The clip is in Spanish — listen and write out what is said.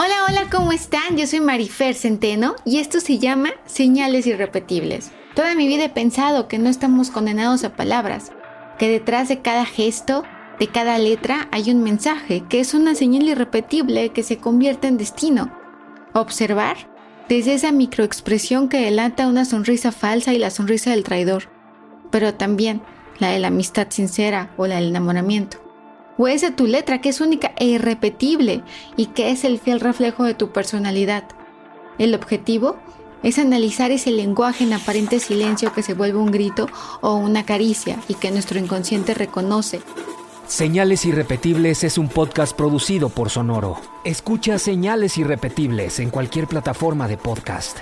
Hola, hola, ¿cómo están? Yo soy Marifer Centeno y esto se llama Señales Irrepetibles. Toda mi vida he pensado que no estamos condenados a palabras, que detrás de cada gesto, de cada letra hay un mensaje, que es una señal irrepetible que se convierte en destino. Observar desde esa microexpresión que delata una sonrisa falsa y la sonrisa del traidor, pero también la de la amistad sincera o la del enamoramiento o es de tu letra que es única e irrepetible y que es el fiel reflejo de tu personalidad. El objetivo es analizar ese lenguaje en aparente silencio que se vuelve un grito o una caricia y que nuestro inconsciente reconoce. Señales Irrepetibles es un podcast producido por Sonoro. Escucha Señales Irrepetibles en cualquier plataforma de podcast.